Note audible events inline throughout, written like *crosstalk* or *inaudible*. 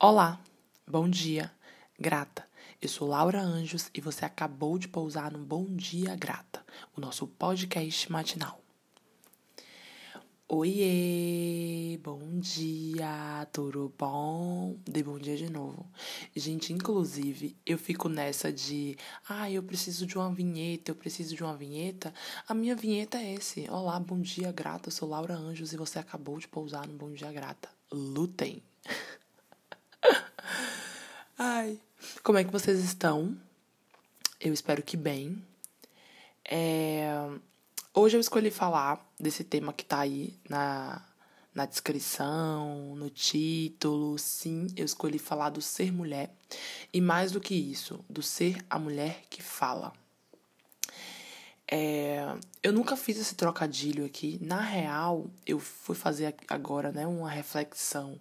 Olá, bom dia, grata. Eu sou Laura Anjos e você acabou de pousar no Bom Dia Grata, o nosso podcast matinal. Oiê, bom dia, tudo bom? Dei bom dia de novo. Gente, inclusive, eu fico nessa de, ah, eu preciso de uma vinheta, eu preciso de uma vinheta. A minha vinheta é esse. Olá, bom dia, grata. Eu sou Laura Anjos e você acabou de pousar no Bom Dia Grata. Lutem! Ai, como é que vocês estão? Eu espero que bem. É... Hoje eu escolhi falar desse tema que tá aí na, na descrição, no título. Sim, eu escolhi falar do ser mulher. E mais do que isso, do ser a mulher que fala. É, eu nunca fiz esse trocadilho aqui. Na real, eu fui fazer agora, né, uma reflexão.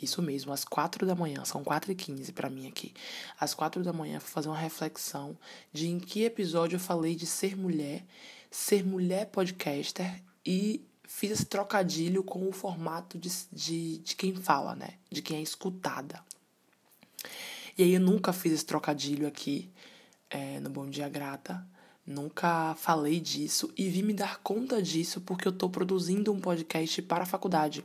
Isso mesmo, às quatro da manhã, são quatro e quinze para mim aqui. Às quatro da manhã, fui fazer uma reflexão de em que episódio eu falei de ser mulher, ser mulher podcaster e fiz esse trocadilho com o formato de, de, de quem fala, né, de quem é escutada. E aí eu nunca fiz esse trocadilho aqui é, no Bom Dia Grata. Nunca falei disso e vim me dar conta disso porque eu estou produzindo um podcast para a faculdade.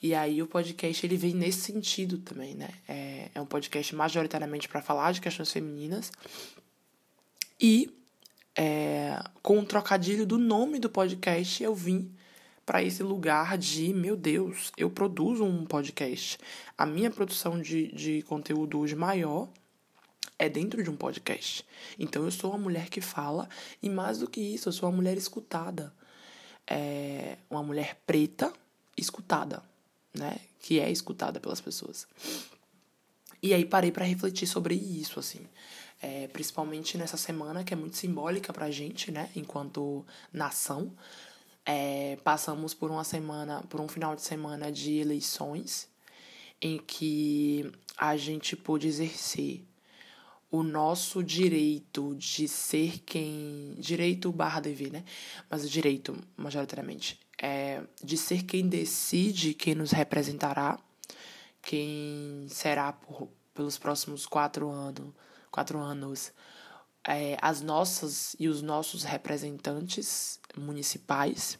E aí o podcast ele vem nesse sentido também, né? É, é um podcast majoritariamente para falar de questões femininas. E é, com o trocadilho do nome do podcast, eu vim para esse lugar de, meu Deus, eu produzo um podcast. A minha produção de, de conteúdo hoje maior é dentro de um podcast. Então eu sou uma mulher que fala e mais do que isso, eu sou uma mulher escutada. É uma mulher preta escutada, né? Que é escutada pelas pessoas. E aí parei para refletir sobre isso, assim. É, principalmente nessa semana que é muito simbólica pra gente, né? Enquanto nação. É, passamos por uma semana, por um final de semana de eleições, em que a gente pôde exercer o nosso direito de ser quem. Direito barra dever, né? Mas o direito, majoritariamente, é de ser quem decide quem nos representará, quem será por, pelos próximos quatro anos, quatro anos é, as nossas e os nossos representantes municipais,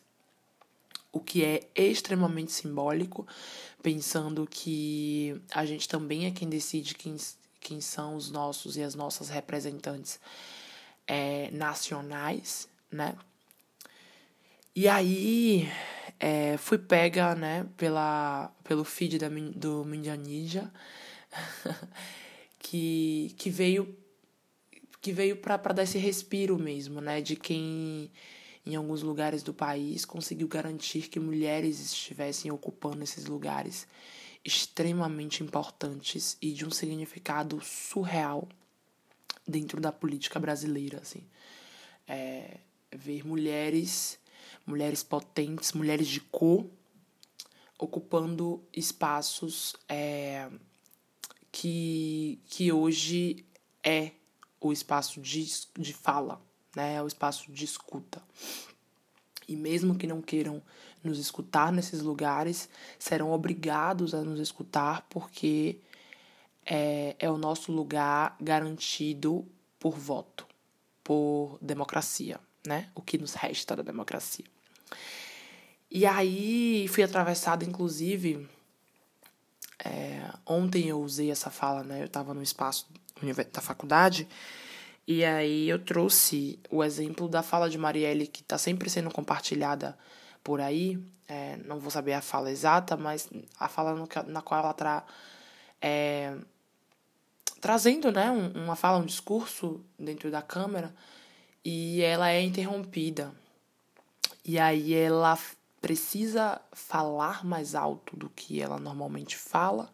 o que é extremamente simbólico, pensando que a gente também é quem decide quem, quem são os nossos e as nossas representantes é, nacionais, né? E aí é, fui pega, né, pela, pelo feed da, do Mindianija, *laughs* que, que veio que veio para dar esse respiro mesmo, né, de quem em alguns lugares do país conseguiu garantir que mulheres estivessem ocupando esses lugares extremamente importantes e de um significado surreal dentro da política brasileira, assim. É, ver mulheres, mulheres potentes, mulheres de cor, ocupando espaços é, que, que hoje é o espaço de, de fala, né? O espaço de escuta. E mesmo que não queiram nos escutar nesses lugares, serão obrigados a nos escutar porque é, é o nosso lugar garantido por voto, por democracia, né? O que nos resta da democracia. E aí fui atravessada, inclusive. É, ontem eu usei essa fala, né? Eu estava no espaço da faculdade e aí eu trouxe o exemplo da fala de Marielle, que está sempre sendo compartilhada por aí. É, não vou saber a fala exata, mas a fala no, na qual ela está é, trazendo né, um, uma fala, um discurso dentro da câmera, e ela é interrompida. E aí ela precisa falar mais alto do que ela normalmente fala.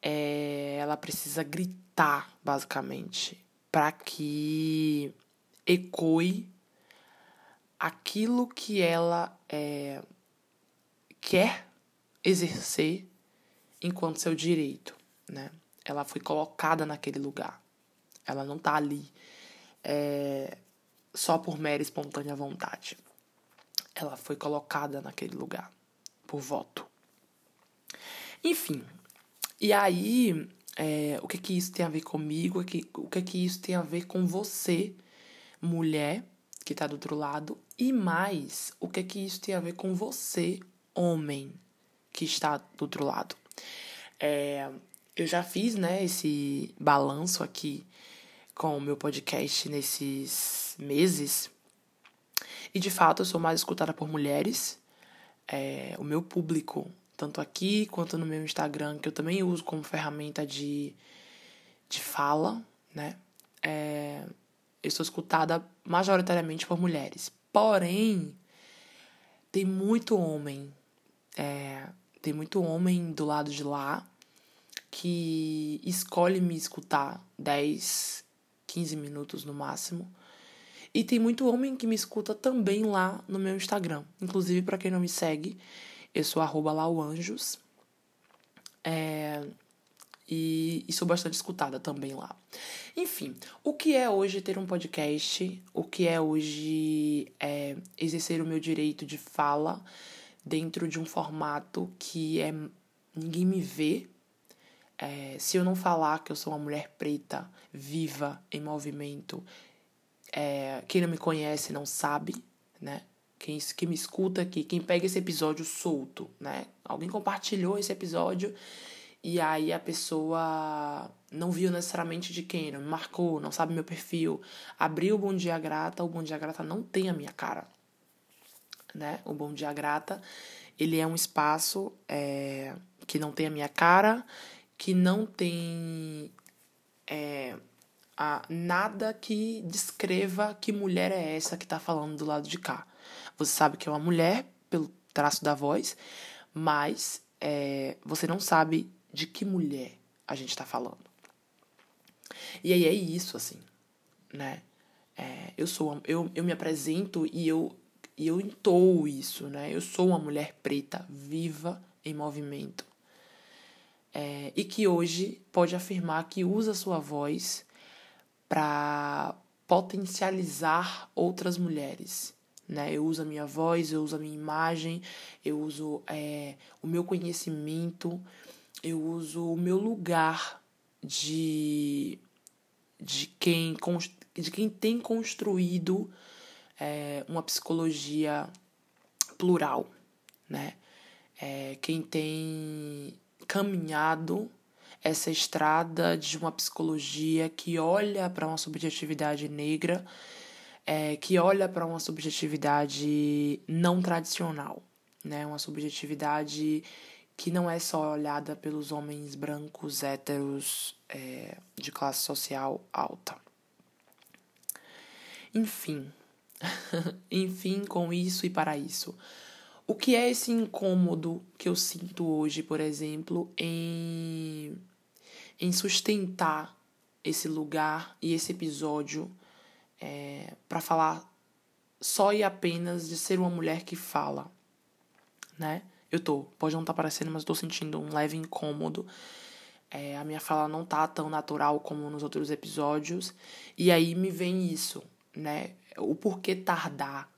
É, ela precisa gritar, basicamente para que ecoe aquilo que ela é, quer exercer enquanto seu direito, né? Ela foi colocada naquele lugar. Ela não tá ali é, só por mera espontânea vontade. Ela foi colocada naquele lugar por voto. Enfim, E aí, é, o que que isso tem a ver comigo? O que, o que que isso tem a ver com você, mulher, que tá do outro lado? E mais, o que que isso tem a ver com você, homem, que está do outro lado? É, eu já fiz, né, esse balanço aqui com o meu podcast nesses meses. E de fato eu sou mais escutada por mulheres. É, o meu público, tanto aqui quanto no meu Instagram, que eu também uso como ferramenta de, de fala, né? É, eu sou escutada majoritariamente por mulheres. Porém, tem muito homem. É, tem muito homem do lado de lá que escolhe me escutar 10, 15 minutos no máximo. E tem muito homem que me escuta também lá no meu Instagram. Inclusive, para quem não me segue, eu sou arroba. É, e, e sou bastante escutada também lá. Enfim, o que é hoje ter um podcast? O que é hoje é, exercer o meu direito de fala dentro de um formato que é ninguém me vê, é, se eu não falar que eu sou uma mulher preta, viva, em movimento, é, quem não me conhece não sabe, né? Quem, quem me escuta aqui, quem pega esse episódio solto, né? Alguém compartilhou esse episódio e aí a pessoa não viu necessariamente de quem, não me marcou, não sabe meu perfil, abriu o Bom Dia Grata, o Bom Dia Grata não tem a minha cara, né? O Bom Dia Grata, ele é um espaço é, que não tem a minha cara, que não tem é, a, nada que descreva que mulher é essa que tá falando do lado de cá. Você sabe que é uma mulher pelo traço da voz, mas é, você não sabe de que mulher a gente tá falando. E aí é isso, assim, né? É, eu sou eu, eu me apresento e eu e eu entoo isso, né? Eu sou uma mulher preta viva em movimento é, e que hoje pode afirmar que usa sua voz para potencializar outras mulheres. Né? Eu uso a minha voz, eu uso a minha imagem, eu uso é, o meu conhecimento, eu uso o meu lugar de, de, quem, de quem tem construído é, uma psicologia plural, né? É, quem tem caminhado essa estrada de uma psicologia que olha para uma subjetividade negra, é, que olha para uma subjetividade não tradicional, né? Uma subjetividade que não é só olhada pelos homens brancos, héteros, é, de classe social alta. Enfim, *laughs* enfim, com isso e para isso. O que é esse incômodo que eu sinto hoje, por exemplo, em, em sustentar esse lugar e esse episódio é, para falar só e apenas de ser uma mulher que fala, né? Eu tô, pode não estar tá parecendo, mas estou sentindo um leve incômodo. É, a minha fala não tá tão natural como nos outros episódios. E aí me vem isso, né? O porquê tardar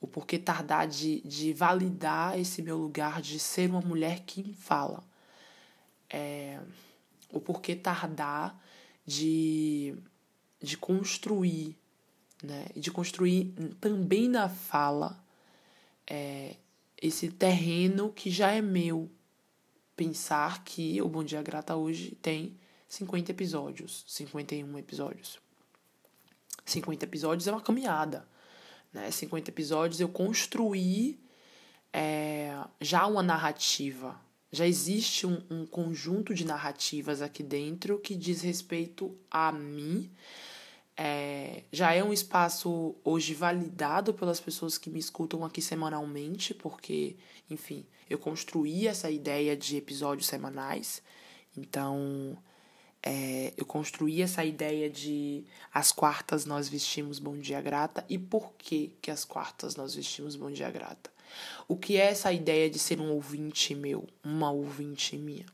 o porquê tardar de, de validar esse meu lugar de ser uma mulher que fala. É, o porquê tardar de, de construir, né? De construir também na fala é, esse terreno que já é meu. Pensar que o Bom Dia Grata hoje tem 50 episódios, 51 episódios. 50 episódios é uma caminhada né, 50 episódios, eu construí é, já uma narrativa. Já existe um, um conjunto de narrativas aqui dentro que diz respeito a mim. É, já é um espaço hoje validado pelas pessoas que me escutam aqui semanalmente, porque, enfim, eu construí essa ideia de episódios semanais. Então, é, eu construí essa ideia de as quartas nós vestimos Bom Dia Grata e por que que as quartas nós vestimos Bom Dia Grata. O que é essa ideia de ser um ouvinte meu, uma ouvinte minha?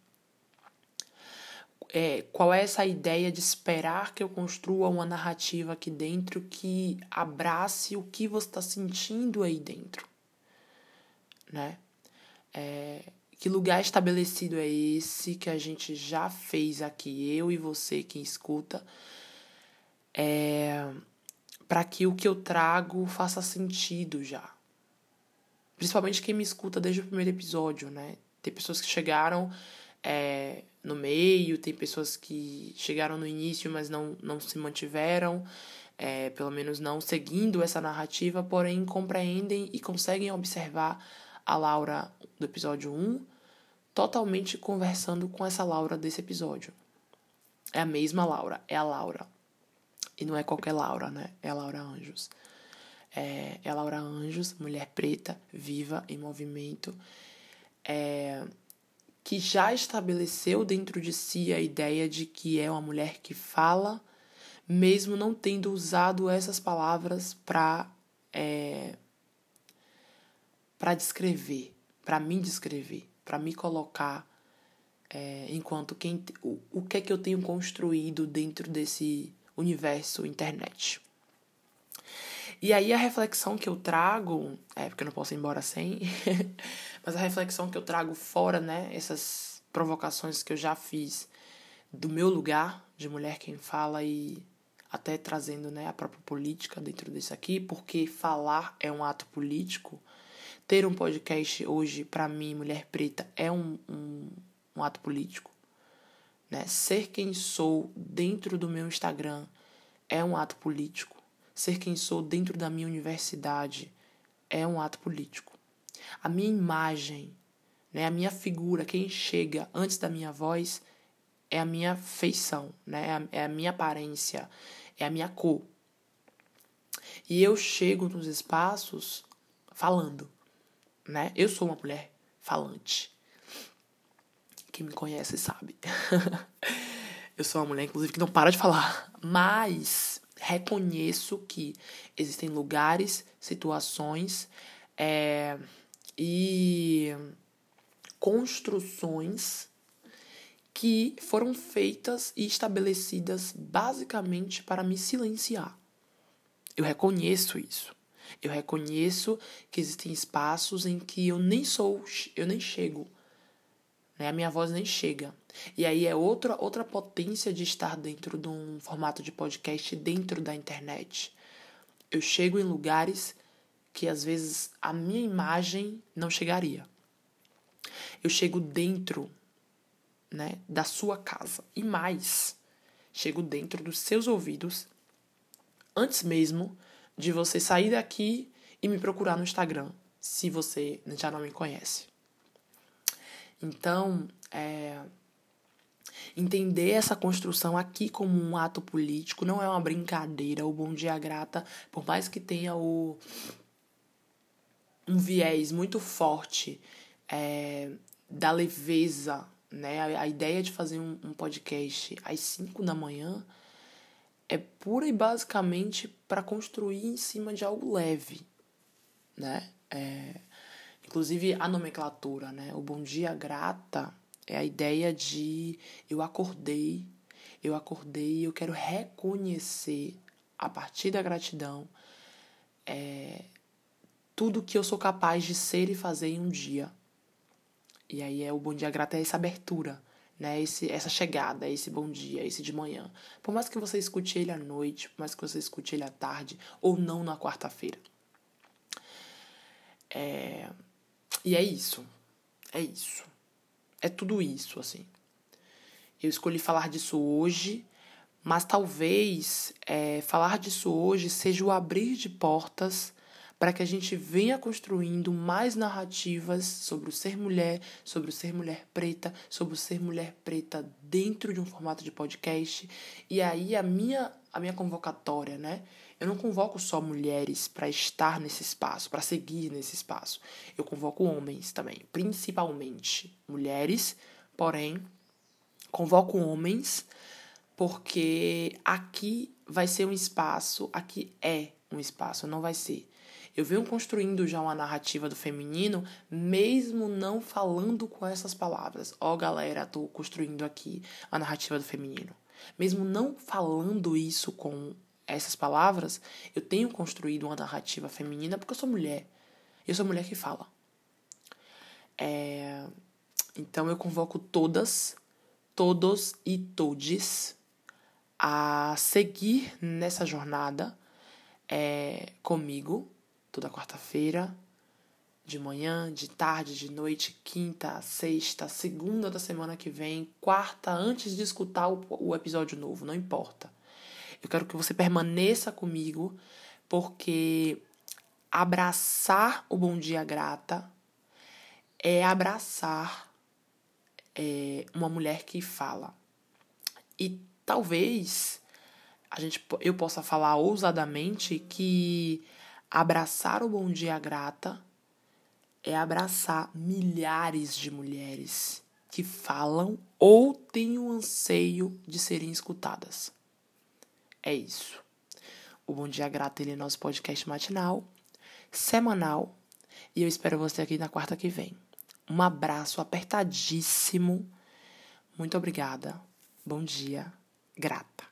É, qual é essa ideia de esperar que eu construa uma narrativa aqui dentro que abrace o que você está sentindo aí dentro, né? É, que lugar estabelecido é esse que a gente já fez aqui, eu e você que escuta, é, para que o que eu trago faça sentido já. Principalmente quem me escuta desde o primeiro episódio, né? Tem pessoas que chegaram é, no meio, tem pessoas que chegaram no início, mas não, não se mantiveram, é, pelo menos não seguindo essa narrativa, porém compreendem e conseguem observar a Laura do episódio 1 totalmente conversando com essa Laura desse episódio. É a mesma Laura, é a Laura. E não é qualquer Laura, né? É a Laura Anjos. É, é a Laura Anjos, mulher preta, viva, em movimento, é, que já estabeleceu dentro de si a ideia de que é uma mulher que fala, mesmo não tendo usado essas palavras para é, para descrever, para me descrever, para me colocar é, enquanto quem o, o que é que eu tenho construído dentro desse universo internet. E aí a reflexão que eu trago, é porque eu não posso ir embora sem, *laughs* mas a reflexão que eu trago fora, né, essas provocações que eu já fiz do meu lugar de mulher quem fala e até trazendo, né, a própria política dentro disso aqui, porque falar é um ato político. Ter um podcast hoje, para mim, mulher preta, é um, um, um ato político. Né? Ser quem sou dentro do meu Instagram é um ato político ser quem sou dentro da minha universidade é um ato político. A minha imagem, né, a minha figura, quem chega antes da minha voz é a minha feição, né, é a minha aparência, é a minha cor. E eu chego nos espaços falando, né? Eu sou uma mulher falante. Quem me conhece sabe. *laughs* eu sou uma mulher, inclusive, que não para de falar. Mas reconheço que existem lugares, situações é, e construções que foram feitas e estabelecidas basicamente para me silenciar. Eu reconheço isso. Eu reconheço que existem espaços em que eu nem sou, eu nem chego. Né? A minha voz nem chega. E aí é outra, outra potência de estar dentro de um formato de podcast dentro da internet. Eu chego em lugares que às vezes a minha imagem não chegaria. Eu chego dentro né, da sua casa. E mais, chego dentro dos seus ouvidos antes mesmo de você sair daqui e me procurar no Instagram, se você já não me conhece. Então, é, Entender essa construção aqui como um ato político não é uma brincadeira. O Bom Dia Grata, por mais que tenha o, um viés muito forte é, da leveza, né? A, a, ideia de fazer um, um podcast às 5 da manhã é pura e basicamente para construir em cima de algo leve, né? É, inclusive a nomenclatura, né? O Bom Dia Grata é a ideia de eu acordei, eu acordei eu quero reconhecer, a partir da gratidão, é, tudo que eu sou capaz de ser e fazer em um dia. E aí é o bom dia grato é essa abertura, né? Esse, essa chegada, esse bom dia, esse de manhã. Por mais que você escute ele à noite, por mais que você escute ele à tarde, ou não na quarta-feira. É... E é isso. É isso é tudo isso, assim. Eu escolhi falar disso hoje, mas talvez é, falar disso hoje seja o abrir de portas para que a gente venha construindo mais narrativas sobre o ser mulher, sobre o ser mulher preta, sobre o ser mulher preta dentro de um formato de podcast. E aí a minha a minha convocatória, né? Eu não convoco só mulheres para estar nesse espaço, para seguir nesse espaço. Eu convoco homens também, principalmente mulheres, porém convoco homens porque aqui vai ser um espaço, aqui é um espaço, não vai ser. Eu venho construindo já uma narrativa do feminino, mesmo não falando com essas palavras. Ó, oh, galera, tô construindo aqui a narrativa do feminino. Mesmo não falando isso com essas palavras, eu tenho construído uma narrativa feminina porque eu sou mulher. Eu sou mulher que fala. É... Então eu convoco todas, todos e todes a seguir nessa jornada é, comigo toda quarta-feira, de manhã, de tarde, de noite, quinta, sexta, segunda da semana que vem, quarta, antes de escutar o, o episódio novo, não importa. Eu quero que você permaneça comigo, porque abraçar o Bom Dia Grata é abraçar é, uma mulher que fala. E talvez a gente, eu possa falar ousadamente que abraçar o Bom Dia Grata é abraçar milhares de mulheres que falam ou têm o anseio de serem escutadas. É isso. O Bom Dia Grata ele é nosso podcast matinal, semanal, e eu espero você aqui na quarta que vem. Um abraço apertadíssimo. Muito obrigada. Bom dia. Grata.